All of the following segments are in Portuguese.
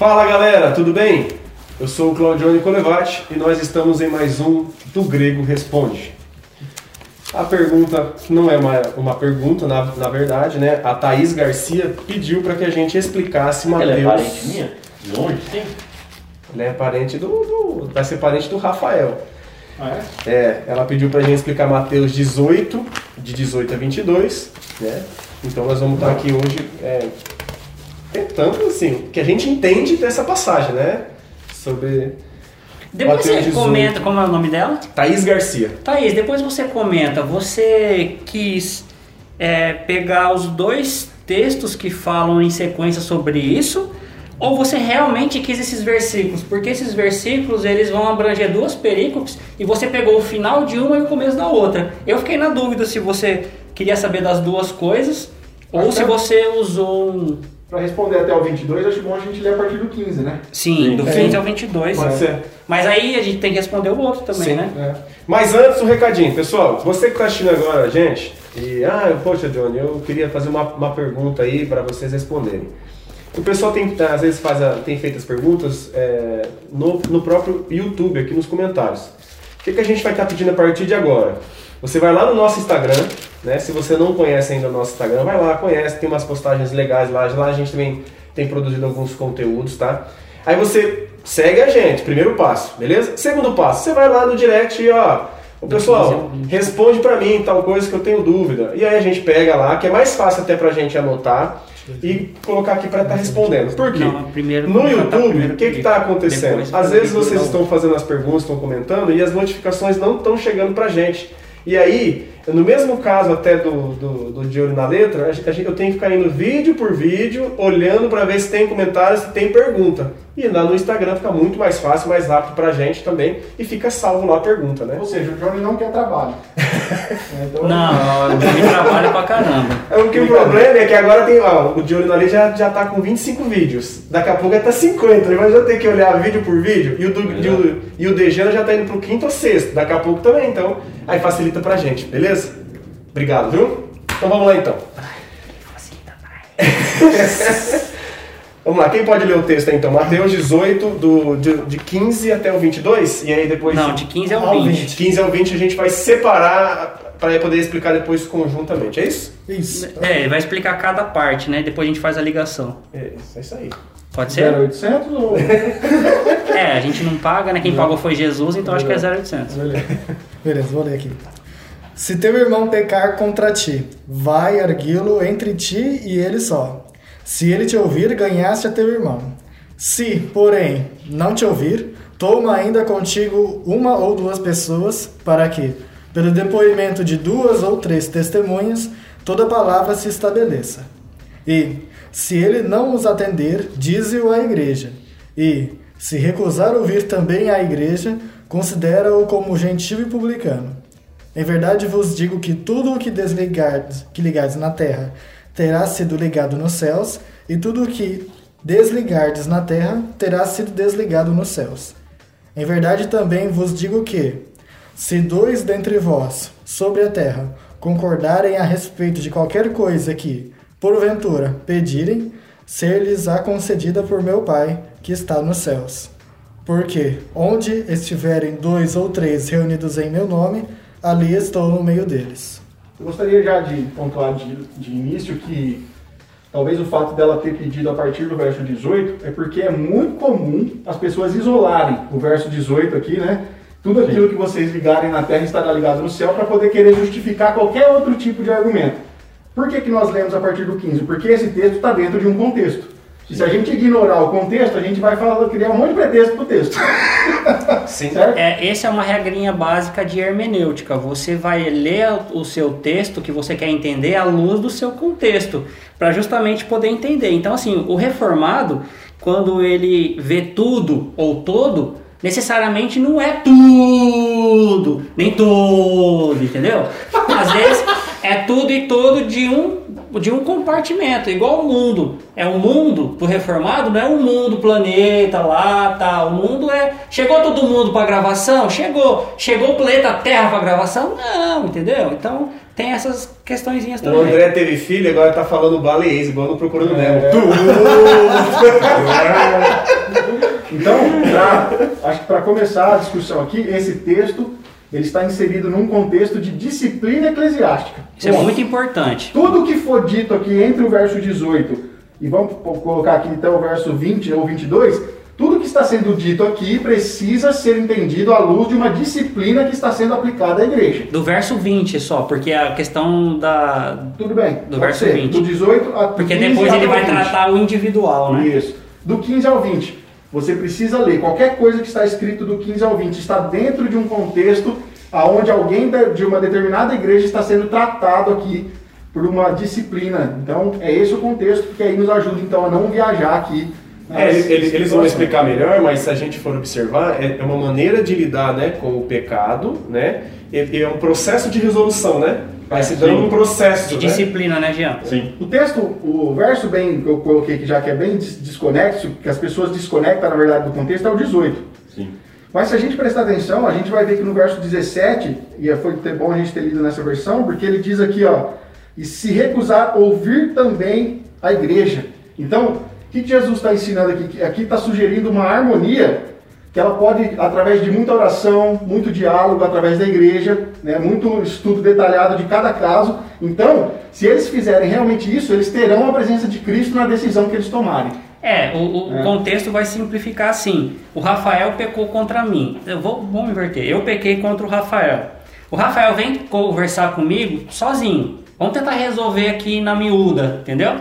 Fala galera, tudo bem? Eu sou o Claudione Colevati e nós estamos em mais um do Grego Responde. A pergunta, não é uma, uma pergunta, na, na verdade, né? A Thaís Garcia pediu para que a gente explicasse Mateus. Ela é parente minha? De onde? Sim. Ela é parente do, do. Vai ser parente do Rafael. Ah, é? É, ela pediu pra gente explicar Mateus 18, de 18 a 22, né? Então nós vamos estar aqui hoje é, tentando, assim, que a gente entende dessa passagem, né? Sobre Depois Mateus você 18. comenta, como é o nome dela? Thaís Garcia. Thaís, depois você comenta, você quis é, pegar os dois textos que falam em sequência sobre isso, ou você realmente quis esses versículos? Porque esses versículos eles vão abranger duas perícopes e você pegou o final de uma e o começo da outra. Eu fiquei na dúvida se você queria saber das duas coisas ou Acho se você usou um. Para responder até o 22, acho bom a gente ler a partir do 15, né? Sim, do É. 15 ao 22. Pode ser. Mas aí a gente tem que responder o outro também, Sim. né? É. Mas antes, um recadinho, pessoal. Você que está assistindo agora, gente, e ah, poxa, Johnny, eu queria fazer uma, uma pergunta aí para vocês responderem. O pessoal tem, às vezes faz a- tem feito as perguntas é, no, no próprio YouTube, aqui nos comentários. O que, que a gente vai estar pedindo a partir de agora? Você vai lá no nosso Instagram, né? Se você não conhece ainda o nosso Instagram, vai lá, conhece, tem umas postagens legais lá. Lá a gente também tem produzido alguns conteúdos, tá? Aí você segue a gente, primeiro passo, beleza? Segundo passo, você vai lá no direct e ó, o pessoal, responde pra mim tal coisa que eu tenho dúvida. E aí a gente pega lá, que é mais fácil até pra gente anotar e colocar aqui pra estar respondendo. Por quê? Não, primeiro No cantar YouTube, o que está acontecendo? Depois Às eu vezes vocês estão fazendo as perguntas, estão comentando e as notificações não estão chegando pra gente. E aí, no mesmo caso até do, do, do De Olho na Letra, a gente- eu tenho que ficar indo vídeo por vídeo, olhando pra ver se tem comentário, se tem pergunta. E lá no Instagram fica muito mais fácil, mais rápido pra gente também e fica salvo lá a pergunta, né? Ou seja, o Johnny não quer trabalho. É, então, Não, ele trabalha pra caramba. É o que o problema é que agora tem, ó, o na Lei já, já tá com 25 vídeos. Daqui a pouco vai tá 50, ele vai já ter que olhar vídeo por vídeo. E o, do, e o, e o Dejana já tá indo pro quinto ou sexto. Daqui a pouco também, então. Aí facilita pra gente, beleza? Obrigado, viu? Então vamos lá então. Vamos lá, quem pode ler o texto aí então? Mateus 18, do, de, de 15 até o 22? E aí depois. Não, de 15 ao Ao 20. De 15 ao 20 a gente vai separar para poder explicar depois conjuntamente, é isso? Isso. É, vai explicar cada parte, né? Depois a gente faz a ligação. É, é isso aí. Pode ser? 0800 ou... É, a gente não paga, né? Quem pagou foi Jesus, então acho que é 0800. Beleza, vou ler aqui. Se teu irmão pecar contra ti, vai arguí-lo entre ti e ele só. Se ele te ouvir, ganhaste a teu irmão. Se, porém, não te ouvir, toma ainda contigo uma ou duas pessoas, para que, pelo depoimento de duas ou três testemunhas, toda palavra se estabeleça. E, se ele não os atender, dize-o à igreja. E, se recusar ouvir também à igreja, considera-o como gentil e publicano. Em verdade vos digo que tudo o que desligardes, que ligardes na terra, terá sido ligado nos céus, e tudo o que desligardes na terra, terá sido desligado nos céus. Em verdade também vos digo que, se dois dentre vós, sobre a terra, concordarem a respeito de qualquer coisa que, porventura, pedirem, ser-lhes-á concedida por meu Pai, que está nos céus. Porque, onde estiverem dois ou três reunidos em meu nome, ali estou no meio deles. Eu gostaria já de pontuar de, de início que talvez o fato dela ter pedido a partir do verso 18 é porque é muito comum as pessoas isolarem o verso 18 aqui, né? Tudo aquilo que vocês ligarem na terra estará ligado no céu para poder querer justificar qualquer outro tipo de argumento. Por que, que nós lemos a partir do 15? Porque esse texto está dentro de um contexto. E se a gente ignorar o contexto, a gente vai falar, criar um monte de pretexto para o texto. Sim. certo? É, essa é uma regrinha básica de hermenêutica. Você vai ler o seu texto que você quer entender à luz do seu contexto, para justamente poder entender. Então, assim, o reformado, quando ele vê tudo ou todo, necessariamente não é tudo, nem todo, entendeu? Às vezes é tudo e todo de um de um compartimento, igual o mundo. É o mundo do reformado, não é o mundo planeta lá, tal. O mundo é. Chegou todo mundo para gravação? Chegou. Chegou o planeta Terra para gravação? Não, entendeu? Então tem essas questõezinhas O também. André teve filho e agora tá falando baleiês, igual no Procurando Nemo. Então, pra- acho que para começar a discussão aqui, esse texto ele está inserido num contexto de disciplina eclesiástica. Isso é muito importante. Tudo que for dito aqui entre o verso 18 e vamos colocar aqui então o verso 20 ou 22, tudo que está sendo dito aqui precisa ser entendido à luz de uma disciplina que está sendo aplicada à igreja. Do verso 20 só, porque a questão da. Tudo bem? Do verso ser. 20. Do 18 a Porque 15 depois ele vai 20. tratar o individual, né? Isso. Do 15 ao 20. Você precisa ler. Qualquer coisa que está escrito do 15 ao 20 está dentro de um contexto aonde alguém de uma determinada igreja está sendo tratado aqui por uma disciplina. Então, é esse o contexto que aí nos ajuda então a não viajar aqui. É, eles, eles- vão explicar melhor, mas se a gente for observar, é é uma maneira de lidar né, com o pecado, né? E, e é um processo de resolução, né? Vai se dando Sim. um processo. De né? disciplina, né, Jean? Sim. O texto, o verso bem que eu coloquei aqui já que é bem des- desconexo, que as pessoas desconectam na verdade do contexto, é o 18. Mas se a gente prestar atenção, a gente vai ver que no verso 17, e foi ter bom a gente ter lido nessa versão, porque ele diz aqui, ó, e se recusar ouvir também a igreja. Então, o que Jesus está ensinando aqui? Aqui está sugerindo uma harmonia que ela pode, através de muita oração, muito diálogo, através da igreja, né, muito estudo detalhado de cada caso. Então, se eles fizerem realmente isso, eles terão a presença de Cristo na decisão que eles tomarem. É, o, o É. contexto vai simplificar assim. O Rafael pecou contra mim. Eu vou, vamos inverter. Eu pequei contra o Rafael. O Rafael vem conversar comigo sozinho. Vamos tentar resolver aqui na miúda, entendeu?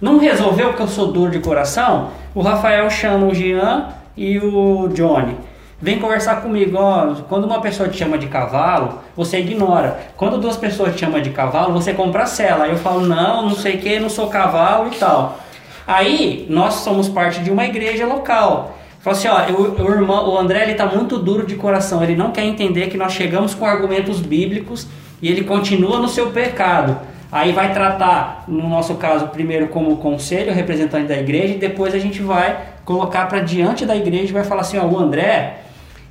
Não resolveu porque eu sou duro de coração? O Rafael chama o Jean e o Johnny. Vem conversar comigo, ó, quando uma pessoa te chama de cavalo, você ignora. Quando duas pessoas te chamam de cavalo, você compra a cela. Aí eu falo, não, não sei o que, não sou cavalo e tal. Aí, nós somos parte de uma igreja local. Fala assim, ó, o, o irmão, o André ele tá muito duro de coração, ele não quer entender que nós chegamos com argumentos bíblicos e ele continua no seu pecado. Aí vai tratar, no nosso caso, primeiro como conselho, representante da igreja, e depois a gente vai colocar para diante da igreja e vai falar assim, ó, o André,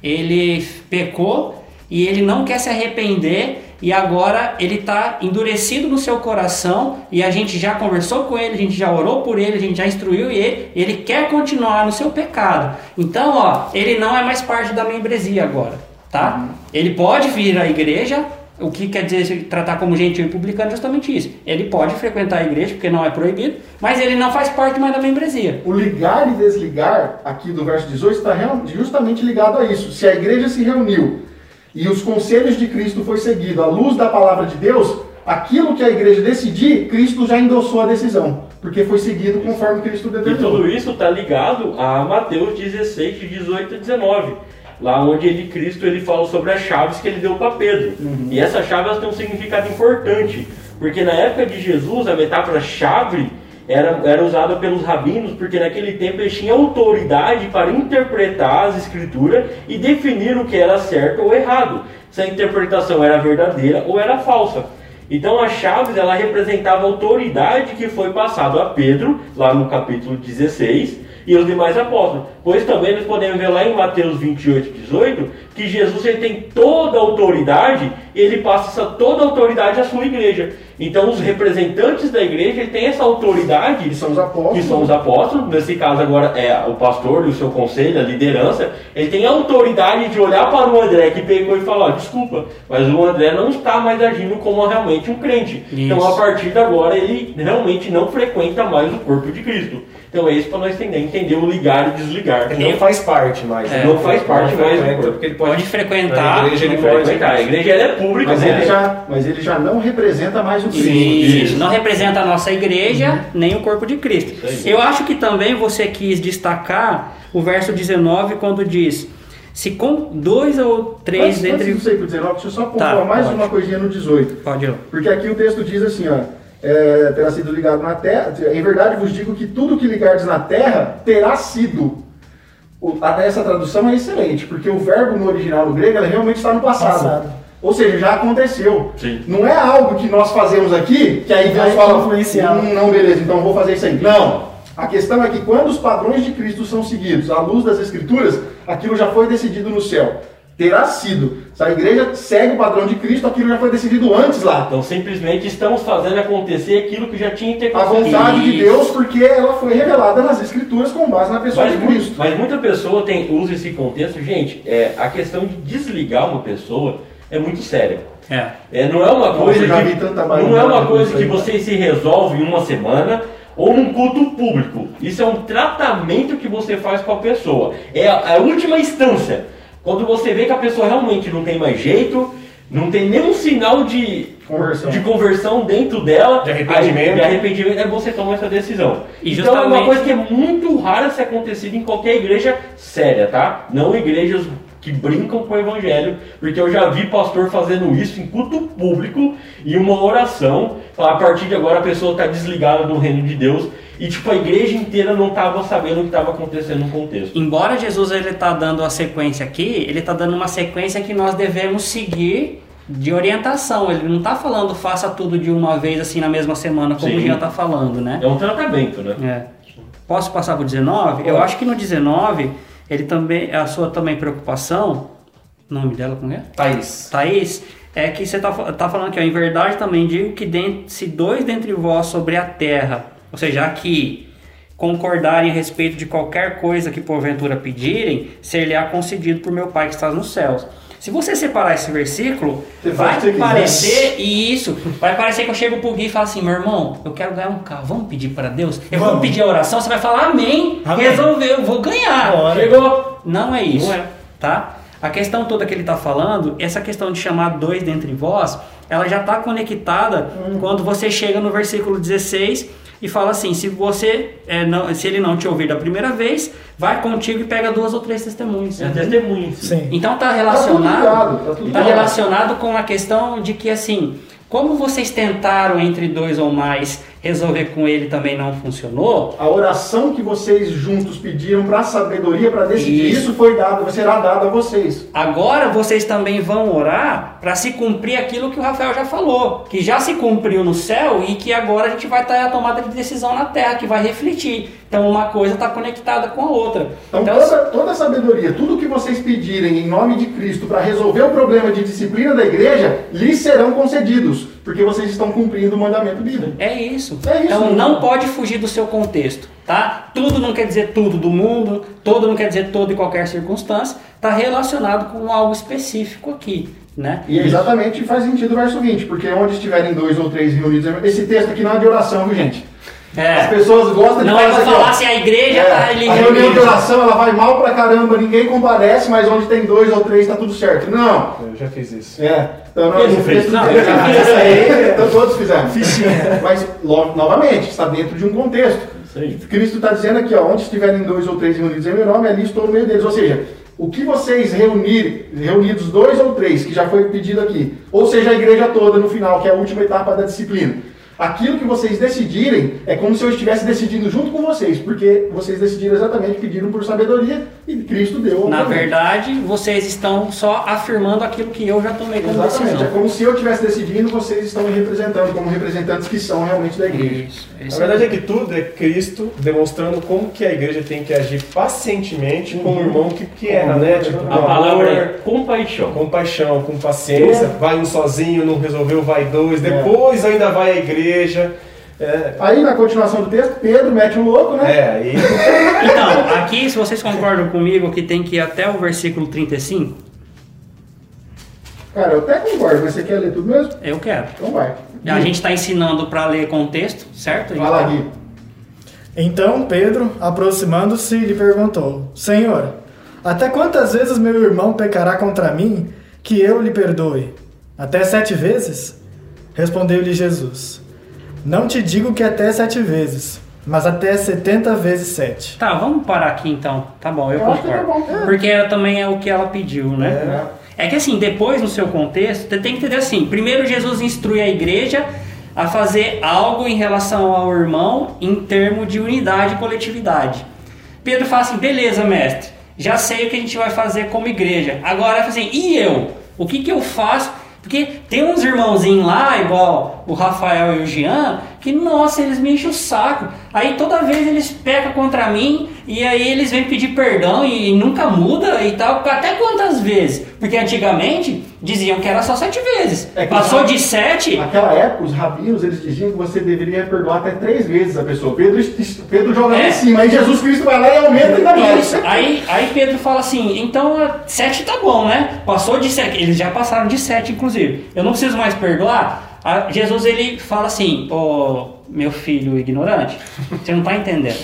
ele pecou e ele não quer se arrepender e agora ele está endurecido no seu coração e a gente já conversou com ele, a gente já orou por ele, a gente já instruiu ele, ele quer continuar no seu pecado. Então, ó, ele não é mais parte da membresia agora, tá? Ele pode vir à igreja, o que quer dizer tratar como gentil e publicano justamente isso. Ele pode frequentar a igreja, porque não é proibido, mas ele não faz parte mais da membresia. O ligar e desligar, aqui do verso 18, está justamente ligado a isso. Se a igreja se reuniu e os conselhos de Cristo foi seguido à luz da palavra de Deus, aquilo que a igreja decidir, Cristo já endossou a decisão, porque foi seguido conforme Cristo E determinou. tudo isso está ligado a Mateus 16, de 18 a 19. Lá onde ele, Cristo, ele fala sobre as chaves que ele deu para Pedro. E essas chaves têm um significado importante. Porque na época de Jesus, a metáfora chave era, era usada pelos rabinos, porque naquele tempo eles tinham autoridade para interpretar as escrituras e definir o que era certo ou errado. Se a interpretação era verdadeira ou era falsa. Então a chaves ela representava a autoridade que foi passado a Pedro, lá no capítulo 16, e os demais apóstolos. Pois também nós podemos ver lá em Mateus 28, 18, que Jesus ele tem toda a autoridade, ele passa essa, toda a autoridade à sua igreja. Então os representantes da igreja ele tem essa autoridade, Que são os apóstolos. que são os apóstolos, nesse caso agora é o pastor e o seu conselho, a liderança, ele tem a autoridade de olhar para o André que pegou e falar, desculpa, mas o André não está mais agindo como realmente um crente. Então Isso. a partir de agora ele realmente não frequenta mais o corpo de Cristo. Então é isso para nós entender, entender o ligar e desligar. Ele não faz parte mais. É, né? não faz parte mais do frequenta, corpo. porque ele pode, Pode frequentar, Na igreja ele pode. frequentar. A igreja é pública, Mas né? ele, já, mas ele já não representa mais o Cristo. Isso, Isso. não representa a nossa igreja, nem o corpo de Cristo. Eu acho que também você quis destacar o verso 19 quando diz: Se com dois ou três Antes, antes dentre. de você ir pro 19, deixa eu só pontuar Tá, mais pode. uma coisinha no 18. Pode ir. Porque aqui o texto diz assim, ó, é, terá sido ligado na terra. Em verdade vos digo que tudo que ligardes na terra terá sido. O- até essa tradução é excelente, porque o verbo no original no grego realmente está no passado. Passado. Ou seja, já aconteceu. Sim. Não é algo que nós fazemos aqui, que aí Deus Vai fala, influenciar. "Hum, não, beleza, então eu vou fazer isso aí. Não. A questão é que quando os padrões de Cristo são seguidos à luz das Escrituras, aquilo já foi decidido no céu. Terá sido. Se a igreja segue o padrão de Cristo, aquilo já foi decidido antes lá. Então simplesmente estamos fazendo acontecer aquilo que já tinha ter A acontecido. vontade de. Deus, porque ela foi revelada nas Escrituras com base na pessoa Mas, de Cristo. mas muita pessoa tem, usa esse contexto. Gente, é, a questão de desligar uma pessoa é muito séria. É. É, não é uma coisa eu já que, vi tanta não é uma coisa que você se resolve em uma semana ou num culto público. Isso é um tratamento que você faz com a pessoa. É a, a última instância. Quando você vê que a pessoa realmente não tem mais jeito, não tem nenhum sinal de Conversão. de conversão dentro dela, De arrependimento. de arrependimento, é você tomar essa decisão. E então é uma coisa que é muito rara ser acontecida em qualquer igreja séria, tá? Não igrejas que brincam com o evangelho, porque eu já vi pastor fazendo isso em culto público e uma oração, a partir de agora a pessoa está desligada do reino de Deus e tipo a igreja inteira não estava sabendo o que estava acontecendo no contexto. Embora Jesus ele tá dando a sequência aqui, ele tá dando uma sequência que nós devemos seguir de orientação. Ele não tá falando faça tudo de uma vez assim na mesma semana, como Sim. o Jean tá falando, né? É um tratamento, né? É. Posso passar pro 19? Eu acho que no 19, ele também, a sua também preocupação, nome dela como é? Thaís. Thaís, é que você tá, fa- tá falando que ó, em verdade também digo que den- se dois dentre vós sobre a terra, ou seja, aqui, concordarem a respeito de qualquer coisa que porventura pedirem, ser-lhe-á concedido por meu Pai que está nos céus. Se você separar esse versículo, Você vai parecer isso, vai parecer que eu chego pro Gui e falo assim, meu irmão, eu quero ganhar um carro, vamos pedir para Deus? Eu vou Vamos. pedir a oração, você vai falar amém, Amém. resolveu, eu vou ganhar. Bora. Chegou. Não é isso, Não é. tá? A questão toda que ele está falando, essa questão de chamar dois dentre vós, ela já está conectada quando você chega no versículo 16 e fala assim: se você é, não, se ele não te ouvir da primeira vez, vai contigo e pega duas ou três testemunhas. É testemunho. Sim. Então está Tá tudo relacionado, ligado, tá tudo está ligado. relacionado com a questão de que assim, como vocês tentaram entre dois ou mais resolver com ele também não funcionou, A oração que vocês juntos pediram para sabedoria para decidir, Isso. isso foi dado, será dado a vocês. Agora vocês também vão orar para se cumprir aquilo que o Rafael já falou, que já se cumpriu no céu e que agora a gente vai estar a tomada de decisão na terra, que vai refletir. Então uma coisa está conectada com a outra. Então, toda, toda a sabedoria, tudo que vocês pedirem em nome de Cristo para resolver o problema de disciplina da igreja, lhes serão concedidos, porque vocês estão cumprindo o mandamento bíblico. É isso. É isso. Então não pode fugir do seu contexto, tá? Tudo não quer dizer tudo do mundo, todo não quer dizer todo em qualquer circunstância, está relacionado com algo específico aqui, né? E exatamente faz sentido o verso 20, porque onde estiverem dois ou três reunidos, esse texto aqui não é de oração, viu gente? As É. pessoas gostam de Não é falar pra falar se a igreja É, tá ali a reunião de oração ela vai mal pra caramba, ninguém comparece, mas onde tem dois ou três tá tudo certo. Não. Eu já fiz isso. É. Então, não, não Não, eu já fiz isso aí, então todos fizeram. Mas, lo- novamente, está dentro de um contexto. Isso aí. Cristo está dizendo aqui, ó, onde estiverem dois ou três reunidos em meu nome, ali estou no meio deles. Ou seja, o que vocês reunirem, reunidos dois ou três, que já foi pedido aqui, ou seja, a igreja toda no final, que é a última etapa da disciplina, aquilo que vocês decidirem é como se eu estivesse decidindo junto com vocês, porque vocês decidiram exatamente, pediram por sabedoria e Cristo deu. Na verdade, vocês estão só afirmando aquilo que eu já tomei como Exatamente, é decisão. como se eu estivesse decidindo, vocês estão me representando como representantes que são realmente da igreja. Isso, A isso verdade é que tudo é Cristo demonstrando como que a igreja tem que agir pacientemente com o irmão que, que erra, né? Tipo, A com palavra é amor, compaixão. com paixão, com paciência. Vai um sozinho, não resolveu, vai dois. Depois ainda vai a igreja. É, Aí na continuação do texto, Pedro mete o louco, né? é aí Então, aqui, se vocês concordam comigo, que tem que ir até o versículo 35, Cara, eu até concordo, mas você quer ler tudo mesmo? eu quero. Então vai. A gente está ensinando para ler contexto, certo? Vai lá, Gui. Então Pedro, aproximando-se, lhe perguntou: Senhor, até quantas vezes meu irmão pecará contra mim que eu lhe perdoe? Até sete vezes? Respondeu-lhe Jesus: Não te digo que até sete vezes, mas até setenta vezes sete. Tá, vamos parar aqui então. Tá bom, eu, Eu acho que concordo. tá bom, é. Porque também é o que ela pediu, né? É. que assim, depois no seu contexto, você tem que entender assim: primeiro Jesus instrui a igreja a fazer algo em relação ao irmão em termos de unidade e coletividade. Pedro fala assim: beleza, mestre, já sei o que a gente vai fazer como igreja. Agora, assim, e eu? O que, que eu faço Porque tem uns irmãozinhos lá, igual o Rafael e o Jean, que, nossa, eles me enchem o saco. Aí toda vez eles pecam contra mim e aí eles vêm pedir perdão e nunca muda e tal. Até quantas vezes? Porque antigamente diziam que era só sete vezes. É Passou de sete, Naquela época, os rabinos eles diziam que você deveria perdoar até três vezes a pessoa. Pedro, Pedro joga É. em cima, aí Jesus Cristo vai lá e aumenta ainda mais. Aí, aí Pedro fala assim, então sete tá bom, né? Passou de sete. Eles já passaram de sete, inclusive. Eu não preciso mais perdoar. Ah, Jesus ele fala assim, ô meu filho ignorante, você não tá entendendo.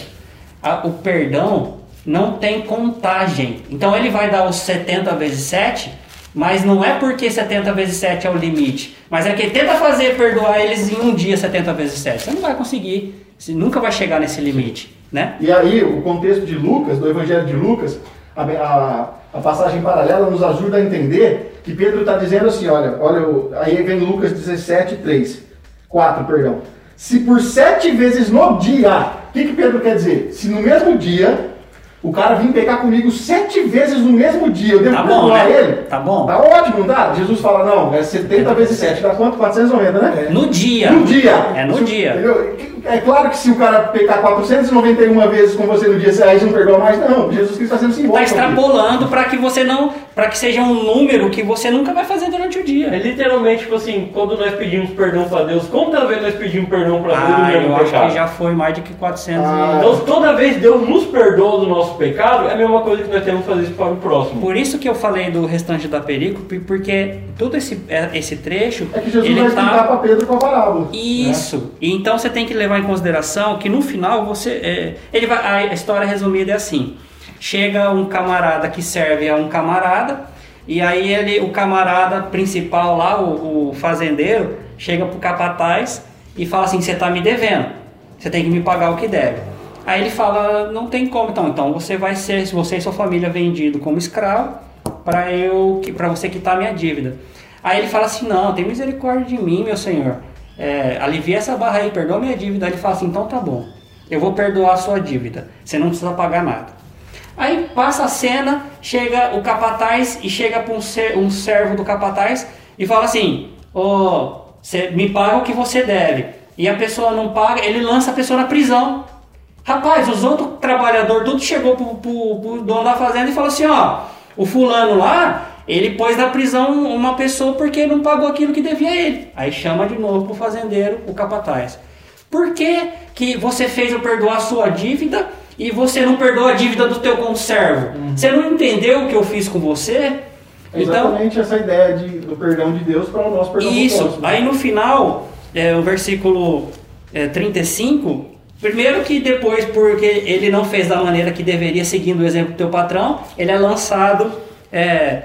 Ah, o perdão não tem contagem. Então ele vai dar os 70 vezes 7, mas não é porque 70 vezes 7 é o limite. Mas é que tenta fazer perdoar eles em um dia 70 vezes 7. Você não vai conseguir. Você nunca vai chegar nesse limite, né? E aí, o contexto de Lucas, do Evangelho de Lucas, a, a- a passagem paralela nos ajuda a entender que Pedro está dizendo assim, olha, olha, aí vem Lucas 17, 3, 4, perdão. Se por sete vezes no dia, o que, que Pedro quer dizer? Se no mesmo dia, o cara vir pecar comigo sete vezes no mesmo dia, eu devo Tá bom, perdoar né? ele? Tá bom. Tá ótimo, não tá? Jesus fala, não, é 70 vezes 7, dá quanto? 490, né? No dia. No dia. É no Se dia. entendeu? É claro que se o cara pecar 491 vezes com você no dia, você aí não perdoa mais, não. Jesus Cristo está sendo Está simbólico. aqui. extrapolando para que você não, para que seja um número que você nunca vai fazer durante o É dia. literalmente tipo assim, quando nós pedimos perdão pra Deus, quantas vezes nós pedimos perdão pra Deus do Ah, mesmo eu acho pecado? que já foi mais de que 400 Ah. Então, toda vez Deus nos perdoa do nosso pecado, é a mesma coisa que nós temos que fazer isso para o próximo. Por isso que eu falei do restante da perícope, porque todo esse, é, esse trecho, É que Jesus ele vai explicar tá... para Pedro com a parábola. Isso. E então você tem que levar em consideração que no final você, é, ele vai, a história resumida é assim: chega um camarada que serve a um camarada e aí ele, o camarada principal lá, o, o fazendeiro, chega pro capataz e fala assim: você tá me devendo, você tem que me pagar o que deve. Aí ele fala: não tem como, então, então você vai ser, se você e sua família vendido como escravo para eu, para você quitar minha dívida. Aí ele fala assim: não, tem misericórdia de mim, meu senhor é, alivia essa barra aí, perdoa minha dívida. Ele fala assim, então tá bom, eu vou perdoar a sua dívida, você não precisa pagar nada. Aí passa a cena, chega o capataz e chega para um, ser- um servo do capataz e fala assim, ô, você me paga o que você deve. E a pessoa não paga, ele lança a pessoa na prisão. Rapaz, os outros trabalhadores, tudo chegou pro, pro, pro dono da fazenda e falou assim, ó, o fulano lá, ele pôs na prisão uma pessoa porque não pagou aquilo que devia a ele. Aí chama de novo pro fazendeiro, o capataz. Por que, que você fez eu perdoar a sua dívida e você não perdoou a dívida do teu conservo? Você não entendeu o que eu fiz com você? É Então, exatamente essa ideia de, do perdão de Deus para o nosso perdão do isso. próximo. Aí no final, é, o versículo é, 35, primeiro que depois, porque ele não fez da maneira que deveria, seguindo o exemplo do teu patrão, ele é lançado é,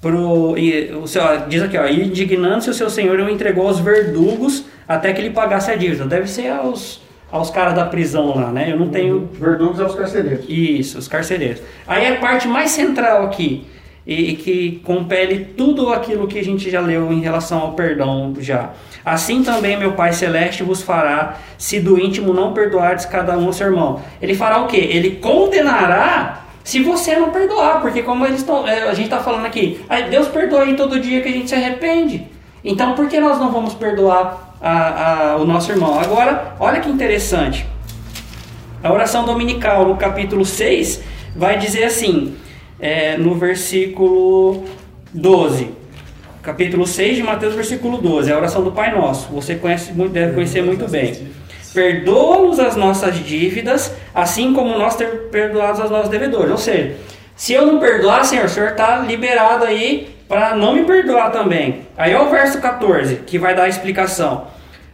pro. e, o seu, diz aqui, ó, indignando-se o seu senhor o entregou aos verdugos até que ele pagasse a dívida. Deve ser aos, aos caras da prisão lá, né? Eu não tenho Verdugos aos carcereiros. isso, os carcereiros. Aí a parte mais central aqui, e, e que compele tudo aquilo que a gente já leu em relação ao perdão já. Assim também meu Pai Celeste vos fará, se do íntimo não perdoardes cada um ao seu irmão. Ele fará o quê? Ele condenará se você não perdoar, porque como eles estão, é, a gente está falando aqui, "Ah, Deus perdoa aí todo dia que a gente se arrepende. Então por que nós não vamos perdoar a- a- o nosso irmão? Agora, olha que interessante. A oração dominical, no capítulo 6, vai dizer assim, é, no versículo 12. Capítulo 6 de Mateus, versículo 12. É a oração do Pai Nosso. Você conhece, muito- deve conhecer muito bem. Perdoa-nos as nossas dívidas, assim como nós temos perdoados aos nossos devedores. Ou seja, se eu não perdoar, Senhor, o Senhor está liberado aí para não me perdoar também. Aí é o verso 14, que vai dar a explicação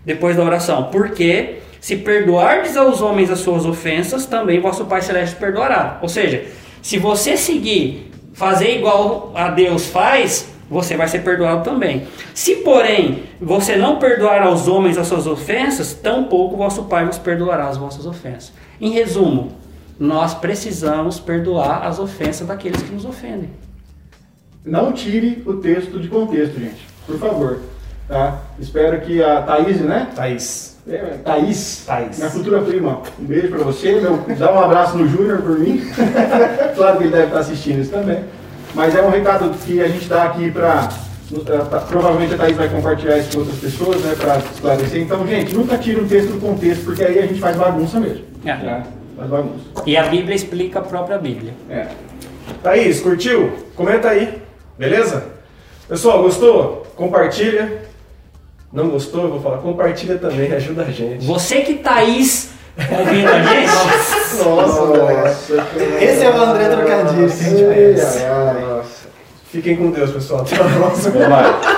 depois da oração. Porque se perdoardes aos homens as suas ofensas, também vosso Pai Celeste perdoará. Ou seja, se você seguir, fazer igual a Deus faz, você vai ser perdoado também. Se, porém, você não perdoar aos homens as suas ofensas, tampouco vosso Pai vos perdoará as vossas ofensas. Em resumo, nós precisamos perdoar as ofensas daqueles que nos ofendem. Não tire o texto de contexto, gente. Por favor. Tá? Espero que a Thaís, né? Thaís. É, Thaís, Thaís. minha futura prima, um beijo pra você, meu, dá um abraço no Júnior por mim. claro que ele deve estar assistindo isso também. Mas é um recado que a gente dá aqui para provavelmente a Thaís vai compartilhar isso com outras pessoas, né, para esclarecer. Então, gente, nunca tira um texto do contexto, porque aí a gente faz bagunça mesmo. É. Tá? Faz bagunça. E a Bíblia explica a própria Bíblia. É. Thaís, curtiu? Comenta aí, beleza? Pessoal, gostou? Compartilha. Não gostou? Eu vou falar, compartilha também, ajuda a gente. Você que Thaís ouvindo a gente, Nossa, moleque. Esse é o André Trocadilho que a gente conhece. Fiquem com Deus, pessoal. Até a próxima. Vai.